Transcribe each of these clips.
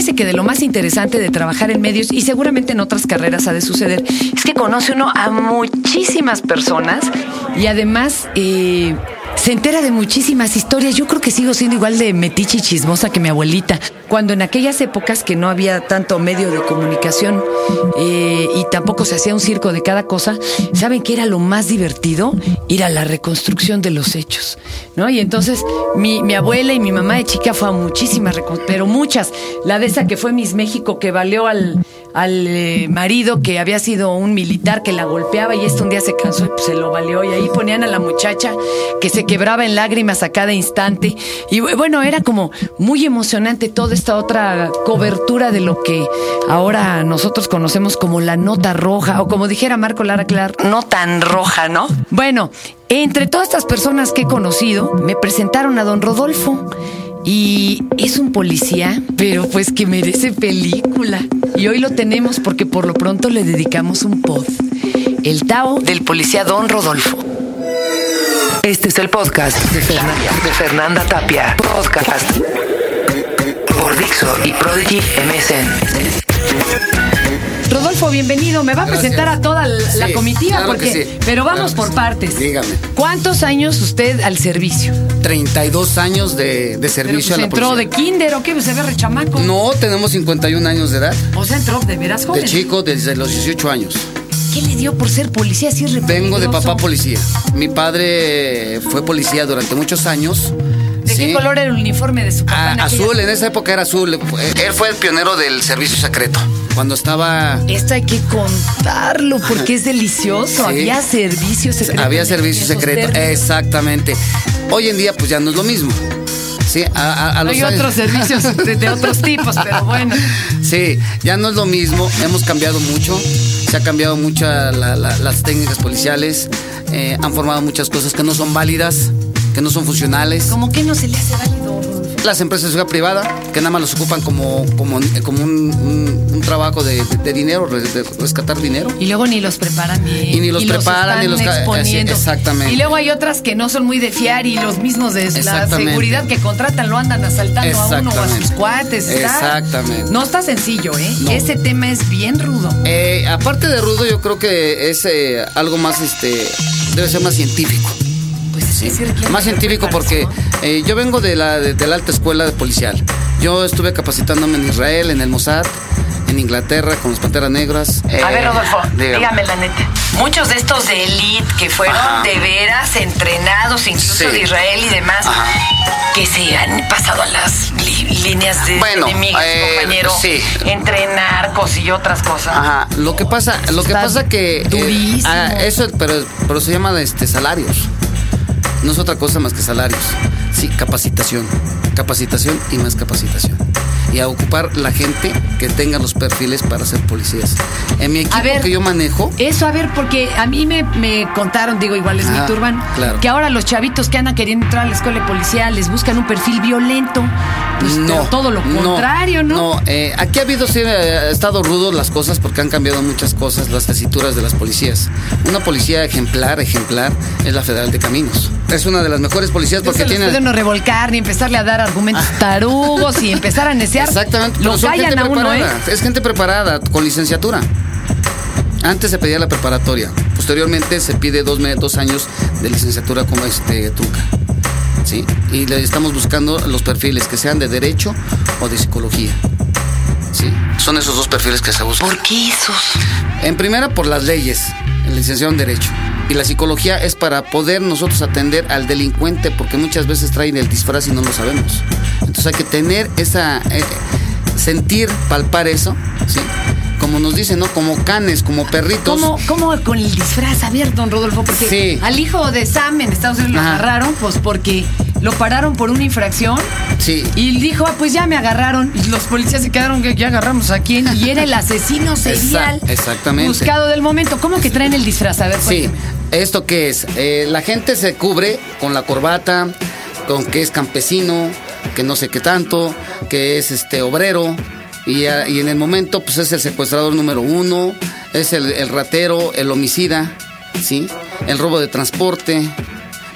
fíjese que de lo más interesante de trabajar en medios y seguramente en otras carreras ha de suceder, es que conoce uno a muchísimas personas y además eh, se entera de muchísimas historias. Yo creo que sigo siendo igual de metiche y chismosa que mi abuelita. Cuando en aquellas épocas que no había tanto medio de comunicación eh, y tampoco se hacía un circo de cada cosa, ¿saben qué era lo más divertido? Ir a la reconstrucción de los hechos, ¿no? Y entonces mi, abuela y mi mamá de chica fue a muchísimas, pero muchas. La de esa que fue Miss México, que valió al, al eh, marido que había sido un militar que la golpeaba y esto un día se cansó y pues, se lo valió. Y ahí ponían a la muchacha que se quebraba en lágrimas a cada instante. Y bu- bueno, era como muy emocionante toda esta otra cobertura de lo que ahora nosotros conocemos como la nota roja, o como dijera Marco Lara Clark, no tan roja, ¿no? Bueno, entre todas estas personas que he conocido, me presentaron a don Rodolfo. Y es un policía, pero pues que merece película. Y hoy lo tenemos porque por lo pronto le dedicamos un pod. El Tao del policía Don Rodolfo. Este es el podcast de Fernanda, de Fernanda Tapia. Podcast por Dixo y Prodigy MSN. Rodolfo, bienvenido. Me va a Gracias. presentar a toda la, Sí, comitiva claro porque. sí. Pero vamos Claro por sí. partes. Dígame. ¿Cuántos años usted al servicio? 32 años de, de Pero, servicio pues, a la entró de policía. kinder o qué, se ve rechamaco. No, tenemos 51 años de edad. O sea, entró de veras joven. De chico, desde los 18 años. ¿Qué le dio por ser policía así es Vengo de papá policía. Mi padre fue policía durante muchos años. ¿De qué Sí. color era el uniforme de su papá? Ah, en azul, en esa época era azul. Él fue el pionero del servicio secreto. Cuando estaba Esto hay que contarlo porque es delicioso. Sí. Había servicio secreto. Había servicio secreto, términos. exactamente. Hoy en día, pues ya no es lo mismo. Sí, a, a- a los Hay años- otros servicios de, de otros tipos, pero bueno. Sí, ya no es lo mismo. Hemos cambiado mucho. Se ha cambiado mucho la- la- las técnicas policiales. eh, han formado muchas cosas que no son válidas, que no son funcionales. ¿Cómo que no se le hace válido? Las empresas de seguridad privada, que nada más los ocupan como, como, como un, un- un trabajo de, de dinero, de rescatar dinero. Y luego ni los preparan bien. Y ni los preparan, están ni los así, exactamente. Y luego hay otras que no son muy de fiar y los mismos de la seguridad que contratan lo andan asaltando a uno o a sus cuates. Está- Exactamente. No está sencillo, ¿eh? No. Ese tema es bien rudo. Eh, aparte de rudo, yo creo que es eh, algo más, este, debe ser más científico. Sí Más científico porque eh, yo vengo de la, de, de la alta escuela de policial. Yo estuve capacitándome en Israel, en el Mossad, en Inglaterra con los Panteras Negras. A ver, Rodolfo, dígame. dígame la neta. Muchos de estos de elite que fueron Ajá. de veras entrenados, incluso Sí. de Israel y demás, Ajá. que se han pasado a las líneas de Bueno, enemigos, eh, compañero. sí. Entre narcos y otras cosas. Ajá, lo que pasa, lo que pasa que eh, ah, eso, pero, pero se llama este salarios. No es otra cosa más que salarios. Sí, capacitación, capacitación y más capacitación. Y a ocupar la gente que tenga los perfiles para ser policías. En mi equipo ver. que yo manejo, Eso, a ver, porque a mí me, me contaron, digo, igual es mi turban, claro. que ahora los chavitos que andan queriendo entrar a la escuela de policía les buscan un perfil violento. Pues, pero todo lo contrario, ¿no? No, eh, aquí ha habido, sí, eh, ha estado rudo las cosas porque han cambiado muchas cosas, las tesituras de las policías. Una policía ejemplar, ejemplar, es la Federal de Caminos. Es una de las mejores policías No porque tiene... puede uno revolcar ni empezarle a dar argumentos tarugos y empezar a necear. Exactamente, Lo pero son callan gente a uno, ¿eh? preparada. Es gente preparada, con licenciatura. Antes se pedía la preparatoria, posteriormente se pide dos, dos años de licenciatura como este truca. ¿Sí? Y le estamos buscando los perfiles que sean de derecho o de psicología. ¿Sí? Son esos dos perfiles que se buscan. ¿Por qué esos? En primera, por las leyes, el licenciado en Derecho. Y la psicología es para poder nosotros atender al delincuente, porque muchas veces traen el disfraz y no lo sabemos. Entonces hay que tener esa. eh, sentir, palpar eso, ¿sí? Como nos dicen, ¿no? Como canes, como perritos. ¿Cómo, ¿Cómo con el disfraz? A ver, don Rodolfo, porque Sí. al hijo de Sam en Estados Unidos lo agarraron, pues porque lo pararon por una infracción. Sí. Y dijo, ah, pues ya me agarraron. Y los policías se quedaron que ya agarramos a quién. Y era el asesino serial. Exact- exactamente. Buscado del momento. ¿Cómo que traen el disfraz? A ver, Sí, cuénteme. ¿Esto qué es? Eh, la gente se cubre con la corbata, con que es campesino, que no sé qué tanto, que es este obrero, y, en el momento pues es el secuestrador número uno, es el, el ratero, el homicida, ¿sí? El robo de transporte.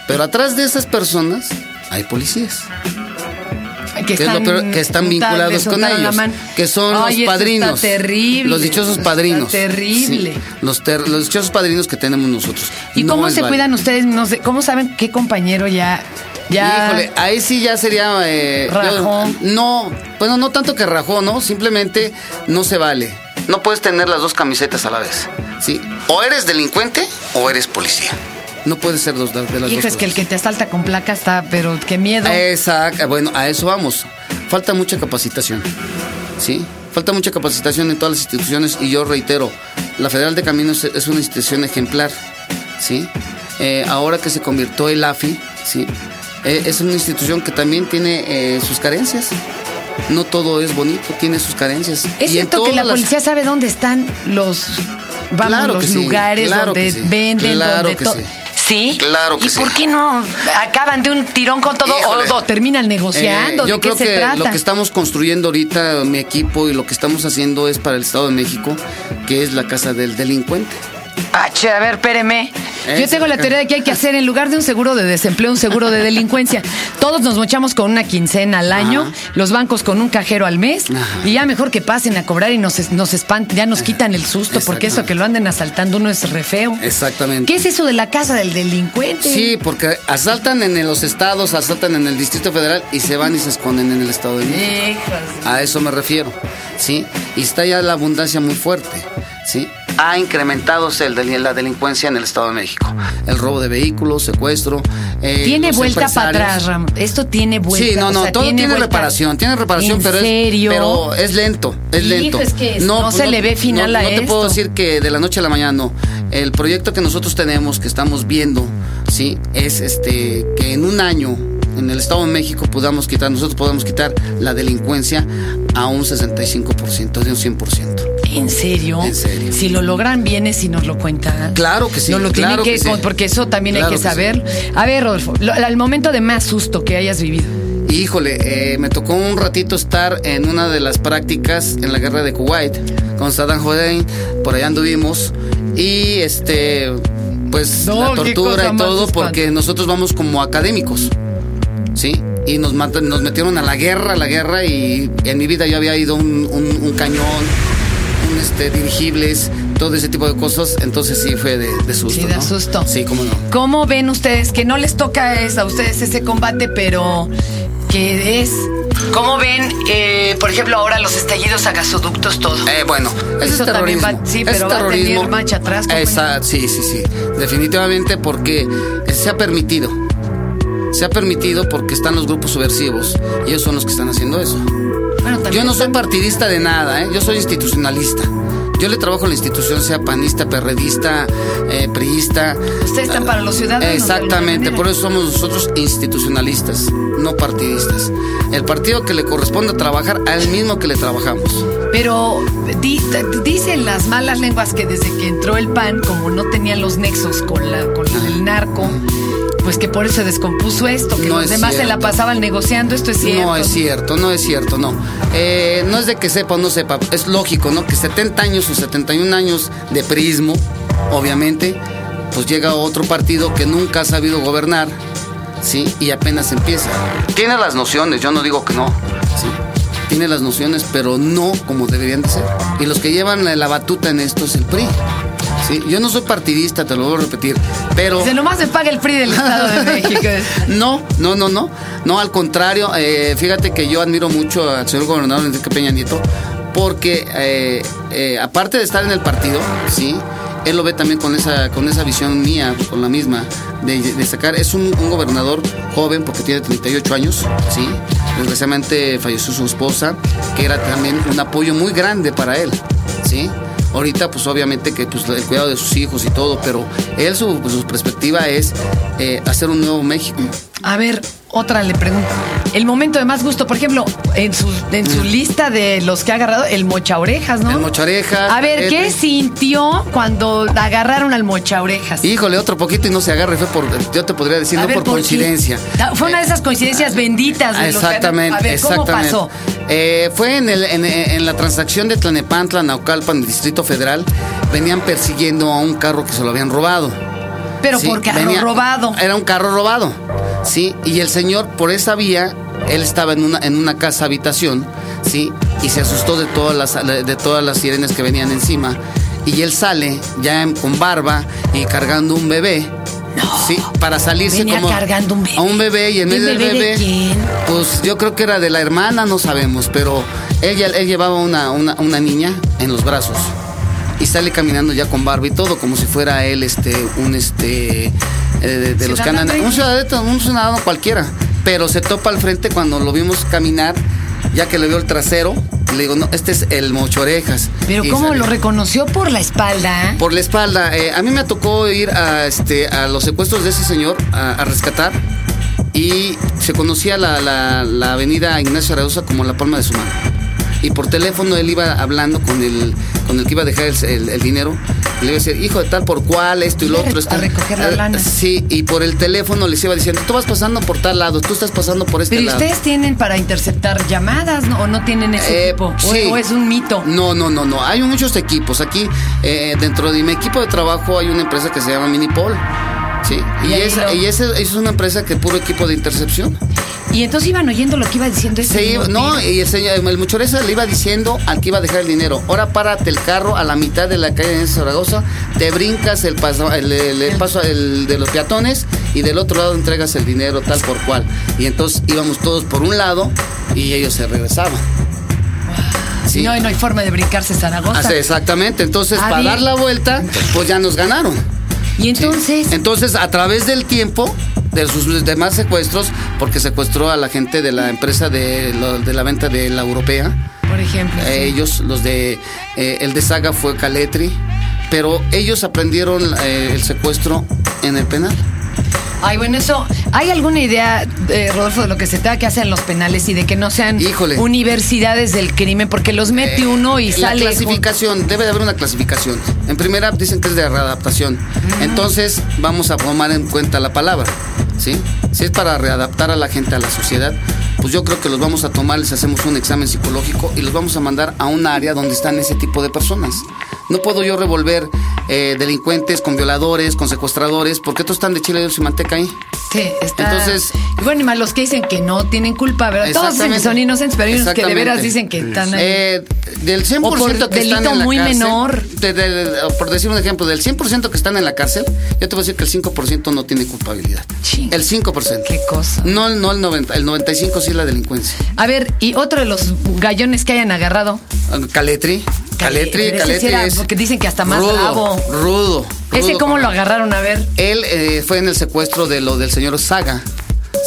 Pero atrás de esas personas hay policías. Que están, peor, que están tal, vinculados con ellos, que son Ay, los padrinos. Está terrible. Los dichosos Está padrinos. terrible. Sí, los, ter- los dichosos padrinos que tenemos nosotros. ¿Y No cómo se válido. cuidan ustedes? No sé, ¿cómo saben qué compañero ya ya Híjole, ahí sí ya sería. eh, yo- Rajó. no, bueno, no tanto que rajó, ¿no? Simplemente no se vale. No puedes tener las dos camisetas a la vez. ¿Sí? O eres delincuente o eres policía. No puedes ser dos de las dos. Es que el que te asalta con placa está, pero qué miedo. Exacto, bueno, a eso vamos. Falta mucha capacitación. ¿Sí? Falta mucha capacitación en todas las instituciones y yo reitero, la Federal de Caminos es una institución ejemplar. ¿Sí? Eh, ahora que se convirtió el AFI, ¿sí? Eh, es una institución que también tiene eh, sus carencias. No todo es bonito, tiene sus carencias. es Y cierto que la las- policía sabe dónde están los vamos Claro los sí, lugares claro donde sí, venden, claro donde que todo. sí. ¿Sí? Claro que ¿Y sí. por qué no acaban de un tirón con todo Híjole. o, terminan negociando? Eh, yo ¿De qué creo se que trata? lo que estamos construyendo ahorita, mi equipo, y lo que estamos haciendo es para el Estado de México, que es la casa del delincuente. Ah, che, a ver, espéreme. Yo tengo la teoría de que hay que hacer, en lugar de un seguro de desempleo, un seguro de delincuencia. Todos nos mochamos con una quincena al año, Ajá. los bancos con un cajero al mes, Ajá. y ya mejor que pasen a cobrar y nos, nos espanten, ya nos quitan el susto, porque eso que lo anden asaltando uno es re feo. Exactamente. ¿Qué es eso de la casa del delincuente? Sí, porque asaltan en los estados, asaltan en el Distrito Federal y se van y se esconden en el Estado de México. A eso me refiero, ¿sí? Y está ya la abundancia muy fuerte, ¿sí? Ha incrementado el la delincuencia en el Estado de México. El robo de vehículos, secuestro. eh, Tiene vuelta para atrás, Ramón. Esto tiene vuelta. Sí, no, o no, sea, todo tiene, reparación, tiene reparación, ¿En pero serio? es pero es lento, es lento. es que no se le ve final no, a no te puedo decir que de la noche a la mañana no. El proyecto que nosotros tenemos, que estamos viendo, sí, es este que en un año en el Estado de México podamos quitar, nosotros podamos quitar la delincuencia a un 65%, de un 100%. ¿En serio? En serio. Si lo logran, vienes y nos lo cuentan. Claro que sí, Nos lo claro tienen que, que sí. porque eso también Claro hay que que sí. saber. A ver, Rodolfo, lo- al momento de más susto que hayas vivido. Híjole, eh, me tocó un ratito estar en una de las prácticas en la guerra de Kuwait con Saddam Hussein, por allá anduvimos y este pues No, la tortura y todo porque nosotros vamos como académicos, ¿sí? Y nos matan, nos metieron a la guerra, a la guerra y en mi vida yo había ido un, un- un cañón, este dirigibles, todo ese tipo de cosas, entonces sí fue de, de susto. Sí, da ¿no? susto. Sí, cómo no. ¿Cómo ven ustedes que no les toca es- a ustedes ese combate, pero que es... ¿Cómo ven, eh, por ejemplo, ahora los estallidos a gasoductos, todo? Eh, bueno, Eso es también terrorismo. va- sí, pero es va a terrorismo. marcha atrás. Esa- sí, sí, sí. Definitivamente porque se ha permitido. Se ha permitido porque están los grupos subversivos y ellos son los que están haciendo eso. Bueno, también Yo no soy partidista de nada, ¿eh? yo soy institucionalista. Yo le trabajo a la institución, sea panista, perredista, eh, priista. Ustedes están para los ciudadanos, Exactamente, por eso somos nosotros institucionalistas, no partidistas. El partido que le corresponde trabajar al mismo que le trabajamos. Pero di- dicen las malas lenguas que desde que entró el PAN, como no tenían los nexos con, la, con el narco, pues que por eso se descompuso esto, que No los es demás se la pasaban negociando, esto es cierto. No es cierto, no es cierto, no. Eh, no es de que sepa o no sepa, es lógico, ¿no? Que 70 años o 71 años de prismo, obviamente, pues llega otro partido que nunca ha sabido gobernar, ¿sí? Y apenas empieza. Tiene las nociones, yo no digo que no, ¿sí? Tiene las nociones, pero no como deberían de ser. Y los que llevan la, la batuta en esto es el PRI. ¿Sí? Yo no soy partidista, te lo voy a repetir, pero... Se nomás se paga el PRI del Estado de México. No, no, no, no. No, al contrario, eh, fíjate que yo admiro mucho al señor gobernador Enrique Peña Nieto, porque eh, eh, aparte de estar en el partido, sí, él lo ve también con esa, con esa visión mía, con la misma, de, de sacar. Es un, un gobernador joven, porque tiene 38 años, sí. Desgraciadamente falleció su esposa, que era también un apoyo muy grande para él, sí. Ahorita, pues obviamente que pues, el cuidado de sus hijos y todo, pero él su, su perspectiva es eh, hacer un nuevo México. A ver, otra le pregunto. El momento de más gusto, por ejemplo, en su, en su lista de los que ha agarrado, el mocha orejas, ¿no? Mm. El mocha orejas, A ver, ¿qué el- sintió cuando agarraron al mocha orejas? Híjole, otro poquito y no se agarre, fue por, yo te podría decir, A no ver, por coincidencia. Fue una de esas coincidencias benditas. de los que- Exactamente, a ver, ¿cómo exactamente. pasó? Eh, fue en, el- en- en la transacción de Tlanepantla, Naucalpan, el Distrito Federal, venían persiguiendo a un carro que se lo habían robado. Pero Sí, por carro venía- robado. Era un carro robado, sí, y el señor por esa vía él estaba en una, en una casa habitación, ¿sí? Y se asustó de todas las, de todas las sirenas que venían encima. Y él sale ya con barba y cargando un bebé. sí, para salirse Venía como cargando un bebé. a un bebé y en ¿El medio del bebé de quién? pues yo creo que era de la hermana, no sabemos, pero ella él llevaba una, una, una niña en los brazos y sale caminando ya con barba y todo como si fuera él este un este eh, de, de los Ciudadano. un ciudadano un ciudadano cualquiera pero se topa al frente cuando lo vimos caminar ya que le vio el trasero le digo no este es el mocho orejas Pero Y ¿cómo lo reconoció por la espalda? por la espalda eh, a mí me tocó ir a este a los secuestros de ese señor a, a rescatar y se conocía la, la, la avenida Ignacio Araoza como la palma de su mano. Y por teléfono él iba hablando con el, con el que iba a dejar el, el- el dinero. Le iba a decir, hijo de tal por cual, esto y lo otro. está- a recoger la Eh, lana. Sí, y por el teléfono les iba diciendo, tú vas pasando por tal lado, tú estás pasando por este Pero lado. ustedes tienen para interceptar llamadas ¿no? o no tienen ese Eh, equipo. O- sí. O, es un mito. No, no, no, no. Hay muchos equipos. Aquí, eh, dentro de mi equipo de trabajo, hay una empresa que se llama Minipol. Sí, y, Y esa, lo- y esa es una empresa que puro equipo de intercepción. Y entonces iban oyendo lo que iba diciendo ese Se iba- no, y el, señor, el le iba diciendo al que iba a dejar el dinero, ahora párate el carro a la mitad de la calle de Zaragoza, te brincas el paso, el, el- el paso de los peatones y del otro lado entregas el dinero tal por cual. Y entonces íbamos todos por un lado y ellos se regresaban. Sí. No, no hay forma de brincarse Zaragoza. Exactamente, entonces Ah, para bien. dar la vuelta, pues ya nos ganaron. Y Sí. entonces, Entonces, a través del tiempo de sus demás secuestros, porque secuestró a la gente de la empresa de, la venta de la europea, por ejemplo, sí. eh, ellos, los de, eh, el de Saga fue Caletri, pero ellos aprendieron eh, el secuestro en el penal. Ay, bueno, eso. ¿Hay alguna idea, eh, Rodolfo, de lo que se tenga que hacer en los penales y de que no sean Híjole. universidades del crimen? Porque los mete Eh, uno y la sale. clasificación, debe de haber una clasificación. En primera dicen que es de readaptación. Entonces vamos a tomar en cuenta la palabra. ¿Sí? Si es para readaptar a la gente a la sociedad, pues yo creo que los vamos a tomar, les hacemos un examen psicológico y los vamos a mandar a un área donde están ese tipo de personas. No puedo yo revolver eh, delincuentes con violadores, con secuestradores, porque todos están de chile dulce y manteca ahí. Sí, está. Entonces- Y bueno, y más los que dicen que no tienen culpa, ¿verdad? Todos dicen que son inocentes, pero hay unos que de veras dicen que están ahí. Eh, del 100% O por que están en la muy cárcel, menor. de- de- de- por decir un ejemplo, del 100% que están en la cárcel, yo te voy a decir que el 5% no tiene culpabilidad. Ching. El 5%. Qué cosa. No, el- no el 90, el 95 sí es la delincuencia. A ver, y otro de los gallones que hayan agarrado. Ah, Caletri, Caletri, era, es porque dicen que hasta más rudo, bravo. Rudo, ¿Ese cómo lo agarraron? A ver. Él eh, fue en el secuestro de lo del señor Saga,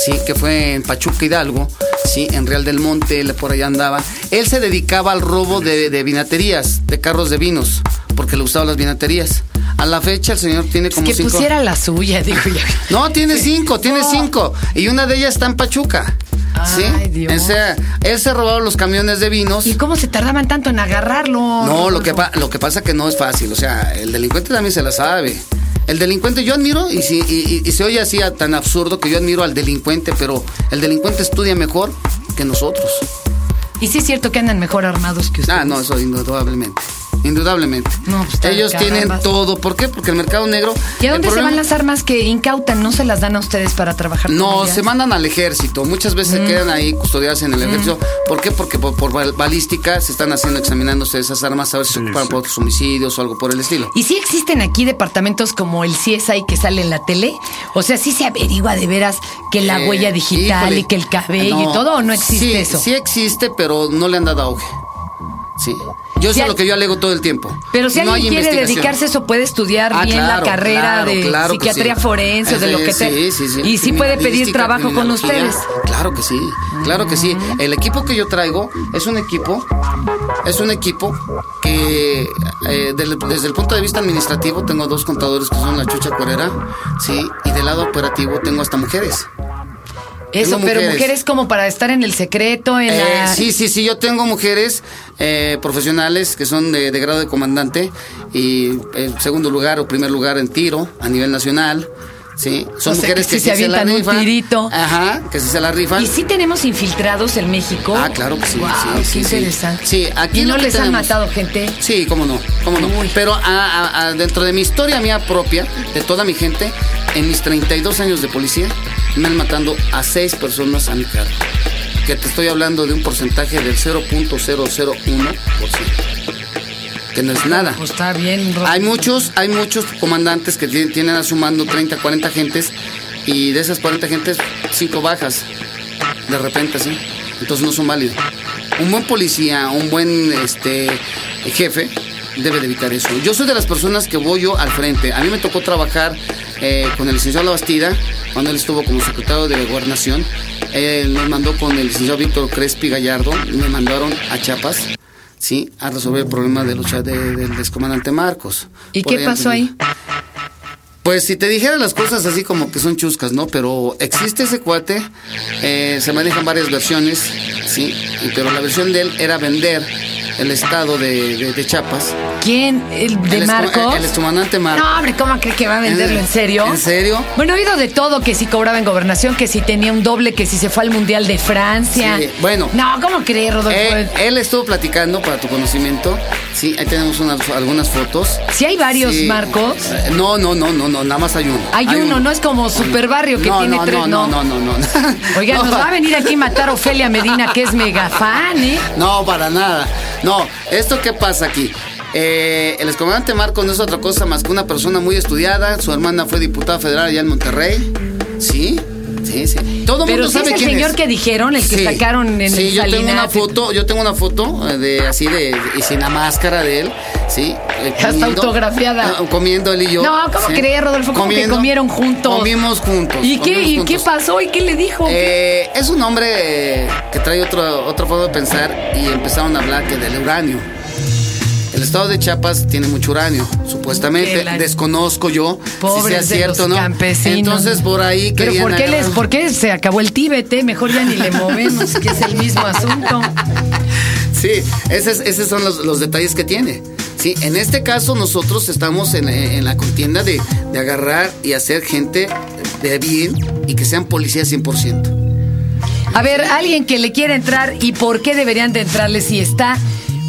sí, que fue en Pachuca Hidalgo, sí, en Real del Monte, él por allá andaba. Él se dedicaba al robo de, de vinaterías, de carros de vinos, porque le gustaban las vinaterías. A la fecha el señor tiene como que cinco. pusiera la suya, digo ya. No, tiene cinco, tiene No. cinco. Y una de ellas está en Pachuca. ¿Sí? Ay, Dios. O sea, él se robaba los camiones de vinos. ¿Y cómo se tardaban tanto en agarrarlo? No, lo que, pa- lo que pasa que no es fácil. O sea, el delincuente también se la sabe. El delincuente yo admiro, y, si, y, y- y se oye así a- tan absurdo que yo admiro al delincuente, pero el delincuente estudia mejor que nosotros. Y sí es cierto que andan mejor armados que ustedes. Ah, no, eso indudablemente. Indudablemente. No, pues, está Ellos tienen todo. ¿Por qué? Porque el mercado negro. ¿Y a dónde se van las armas que incautan? ¿No se las dan a ustedes para trabajar No, se mandan al ejército. Muchas veces se quedan ahí custodiadas en el ejército. ¿Por qué? Porque por, por bal- balística se están haciendo, examinándose esas armas a ver si se ocupan por otros homicidios o algo por el estilo. ¿Y sí existen aquí departamentos como el CSI que sale en la tele? O sea, ¿sí se averigua de veras que la Eh, huella digital híjole. y que el cabello No, y todo o no existe sí, eso? Sí existe, pero no le han dado auge. Sí. Yo Sí sé hay- lo que yo alego todo el tiempo. Pero si No alguien quiere dedicarse a eso, puede estudiar Ah, bien claro, la carrera claro, de claro psiquiatría sí. forense o de lo que sea. sí, sí, sí. Y sí puede pedir trabajo con ustedes. Claro que sí, claro que sí. El equipo que yo traigo es un equipo, es un equipo que eh, desde el punto de vista administrativo tengo dos contadores que son la Chucha Cuerera, sí, y del lado operativo tengo hasta mujeres. Eso, pero mujeres. como para estar en el secreto, en Eh, la... Sí, sí, sí, yo tengo mujeres eh, profesionales que son de, de grado de comandante y eh, segundo lugar o primer lugar en tiro a nivel nacional. Sí, son O sea, mujeres que que, sí se la avientan un rifan. tirito. Ajá, que sí se la rifan. ¿Y sí tenemos infiltrados en México? Ah, claro que sí, Guau, sí, qué sí, interesante. Sí, aquí ¿Y no que les han matado gente? Sí, cómo no, cómo no. Uy. Pero a- a- a- dentro de mi historia mía propia, de toda mi gente, en mis 32 años de policía, me han matando a seis personas a mi cargo. que te estoy hablando de un porcentaje del 0.001%, que no es nada. Pues está bien. Ro- Hay muchos, hay muchos comandantes que tienen, tienen a su mando 30, 40 gentes y de esas 40 gentes, 5 bajas. De repente, así. Entonces no son válidos. Un buen policía, un buen este jefe debe de evitar eso. Yo soy de las personas que voy yo al frente. A mí me tocó trabajar eh, con el licenciado La Bastida cuando él estuvo como secretario de Gobernación. Él nos mandó con el licenciado Víctor Crespi Gallardo, me mandaron a Chiapas. Sí, a resolver el problema de lucha de- del excomandante Marcos. ¿Y Por qué pasó ahí? Pues si te dijera las cosas así como que son chuscas, ¿no? Pero existe ese cuate, eh, se manejan varias versiones, ¿sí? Pero la versión de él era vender el estado de, de, de Chiapas. ¿Quién? ¿El de El Marcos? El, excomandante Marcos. No, hombre, ¿cómo cree que va a venderlo? ¿En serio? ¿En serio? Bueno, he oído de todo, que si cobraba en gobernación, que si tenía un doble, que si se fue al Mundial de Francia. Sí, bueno. No, ¿cómo cree, Rodolfo? Eh, él estuvo platicando para tu conocimiento. Sí, ahí tenemos unas, algunas fotos. ¿Sí hay varios Sí. Marcos? Eh, No, no, no, no, no, nada más hay uno. Hay uno, no es como Super Barrio que no, tiene no, tres, no, no. no, no, no, no. Oiga, No, nos va a venir aquí a matar Ofelia Medina, que es mega fan, ¿eh? No, para nada. No, ¿esto qué pasa aquí? Eh, el excomandante Marcos no es otra cosa más que una persona muy estudiada. Su hermana fue diputada federal allá en Monterrey. ¿Sí? Sí, sí. Todo el mundo sí es sabe el quién señor es. que dijeron, el que Sí. sacaron en sí, el yo tengo una foto, yo tengo una foto eh, de así de y sin la máscara de él, sí, eh, Hasta autografiada. ah, comiendo él y yo. No, ¿cómo sí. crees, Rodolfo? ¿Cómo que comieron juntos? Comimos juntos. ¿Y qué, ¿Y qué pasó? ¿Y qué le dijo? Eh, es un hombre eh, que trae otro, otra forma de pensar y empezaron a hablar que del uranio. Estado de Chiapas tiene mucho uranio, supuestamente. La- Desconozco yo Pobres si sea cierto o no. campesinos. Entonces por ahí Pero ¿por qué, les, ¿por qué se acabó el Tíbet? eh? Mejor ya ni le movemos, que es el mismo asunto. Sí, esos, esos son los, los detalles que tiene. Sí, en este caso nosotros estamos en, en la contienda de, de agarrar y hacer gente de bien y que sean policías 100%. A ver, alguien que le quiera entrar y por qué deberían de entrarle si está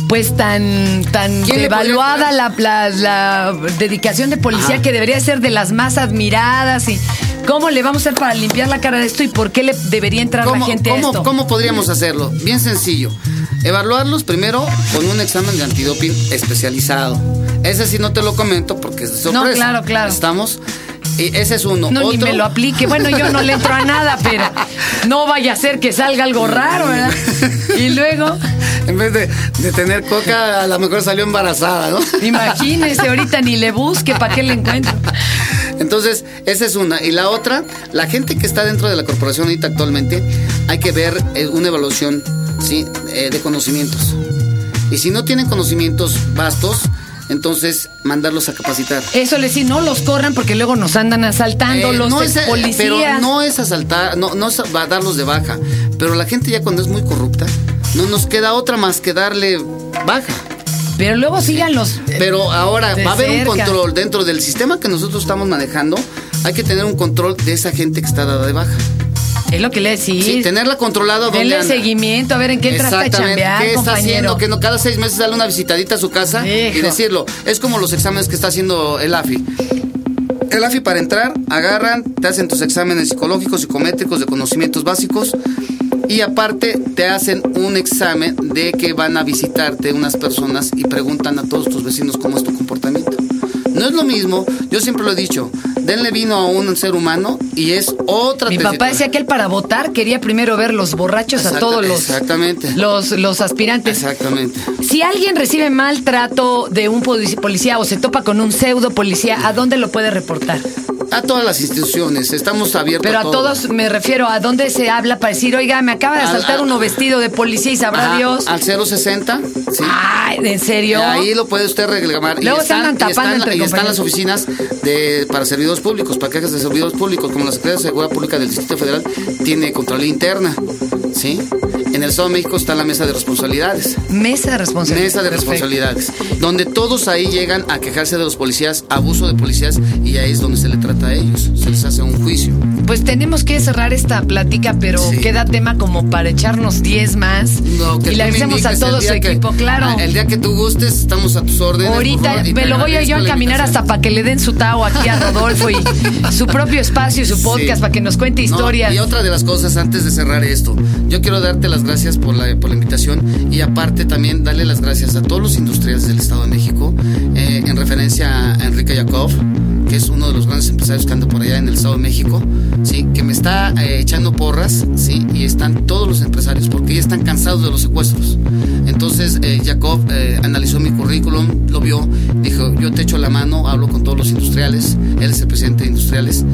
pues tan tan ¿Quién le devaluada la, la- la dedicación de policía Ajá. que debería ser de las más admiradas y cómo le vamos a hacer para limpiar la cara de esto y por qué le debería entrar la ¿Cómo, gente a cómo- esto. cómo podríamos hacerlo? Bien sencillo. Evaluarlos primero con un examen de antidoping especializado. Ese sí no te lo comento porque es de sorpresa. claro, claro. ¿Estamos? Y ese es uno. No, ni me lo aplique. Bueno, yo no le entro a nada, pero no vaya a ser que salga algo raro, ¿verdad? Y luego, En vez de, de tener coca, a lo mejor salió embarazada, ¿no? imagínese, ahorita ni le busque, ¿para qué le encuentro? Entonces, esa es una. Y la otra, la gente que está dentro de la corporación ahorita actualmente, hay que ver eh, una evaluación ¿sí? Eh, de conocimientos. Y si no tienen conocimientos vastos, entonces mandarlos a capacitar. Eso le sí, no los corran porque luego nos andan asaltando Eh, los no es, policías. pero no es asaltar, no, no es darlos de baja. Pero la gente ya cuando es muy corrupta, no nos queda otra más que darle baja. Pero luego sigan los. Pero ahora de va a haber un control dentro del sistema que nosotros estamos manejando. Hay que tener un control de esa gente que está dada de baja. Es lo que le decís. Sí, tenerla controlada Denle seguimiento, a ver en qué entraste a Exactamente. chambear, ¿Qué está compañero. haciendo? Que no, cada seis meses darle una visitadita a su casa y decirlo. Es como los exámenes que está haciendo el AFI. El AFI para entrar, agarran, te hacen tus exámenes psicológicos, psicométricos, de conocimientos básicos. Y aparte te hacen un examen de que van a visitarte unas personas y preguntan a todos tus vecinos cómo es tu comportamiento. No es lo mismo, yo siempre lo he dicho, denle vino a un ser humano y es otra Mi tesitura. papá decía que él para votar quería primero ver los borrachos a todos los, Exactamente. los, los aspirantes. Exactamente. Si alguien recibe maltrato de un polic- policía o se topa con un pseudo policía, ¿a dónde lo puede reportar? A todas las instituciones, estamos abiertos Pero a todo. todos me refiero a dónde se habla para decir, oiga, me acaba de Al- asaltar al- uno vestido de policía y sabrá Ajá, Dios. Al 060, sí. Ay, ¿en serio? Ahí lo puede usted reclamar. Luego y se andan están, y tapando están- entre y están las oficinas de, para servidores públicos, para quejas de servidores públicos, como la Secretaría de Seguridad Pública del Distrito Federal tiene Contraloría Interna, ¿sí? En el Estado de México está la Mesa de Responsabilidades. Mesa de responsabilidad. Mesa de Perfecto. responsabilidades, donde todos ahí llegan a quejarse de los policías, abuso de policías, y ahí es donde se le trata a ellos, se les hace un juicio. pues tenemos que cerrar esta plática, pero Sí. queda tema como para echarnos 10 más. No, que y le agradecemos a todo su día que- equipo, claro. El día que tú gustes, estamos a tus órdenes. Ahorita favor, me lo voy a yo a caminar hasta para que le den su tao aquí a Rodolfo y su propio espacio y su podcast Sí. para que nos cuente No, historias. y otra de las cosas antes de cerrar esto, yo quiero darte las gracias por la, por la invitación y aparte también darle las gracias a todos los industriales del Estado de México eh, en referencia a Enrique Yakov, que es uno de los grandes empresarios que anda por allá en el Estado de México, sí, que me está eh, echando porras, sí, y están todos los empresarios porque ya están cansados de los secuestros. Entonces eh, Yakov eh, analizó mi currículum, dijo, yo te echo la mano, hablo con todos los industriales, él es el presidente de industriales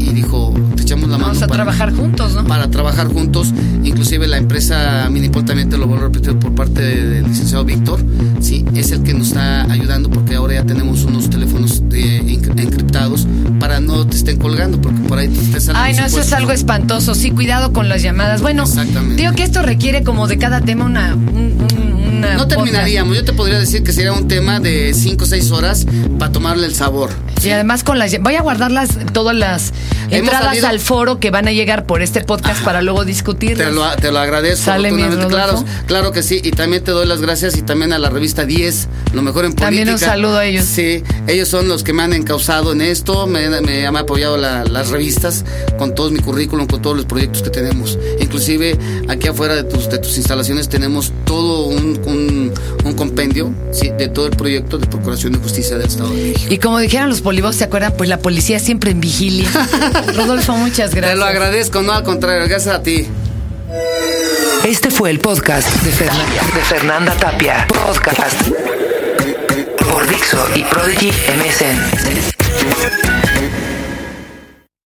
y dijo, te echamos la mano. Vamos a para- trabajar juntos, ¿no? para trabajar juntos. Inclusive la empresa Minipol también te lo vuelvo a repetir por parte del licenciado Víctor. Sí, es el que nos está ayudando porque ahora ya tenemos unos teléfonos de- encriptados para no te estén colgando porque por ahí te saliendo Ay, no, eso es algo espantoso. Sí, cuidado con las llamadas. Bueno, digo que esto requiere como de cada tema una... un- un- una No terminaríamos, yo te podría decir que sería un tema de 5 o 6 horas para tomarle el sabor. Y además con las... Voy a guardar las, todas las entradas salido- al foro que van a llegar por este podcast para luego discutir. Te lo, te lo agradezco. Sale, mi claro, claro que sí. Y también te doy las gracias y también a la revista 10, lo mejor en política. También un saludo a ellos. Sí, ellos son los que me han encausado en esto, me, me han apoyado la- las revistas con todo mi currículum, con todos los proyectos que tenemos. Inclusive aquí afuera de tus, de tus instalaciones tenemos todo un, un, un compendio sí, de todo el proyecto de Procuración de Justicia del Estado de México. Y como dijeron los polibos, ¿se acuerdan? Pues la policía siempre en vigilia. Rodolfo, muchas gracias. Te lo agradezco, no al contrario, gracias a ti. Este fue el podcast de Fernanda, de Fernanda Tapia. Podcast por Dixo y Prodigy MSN.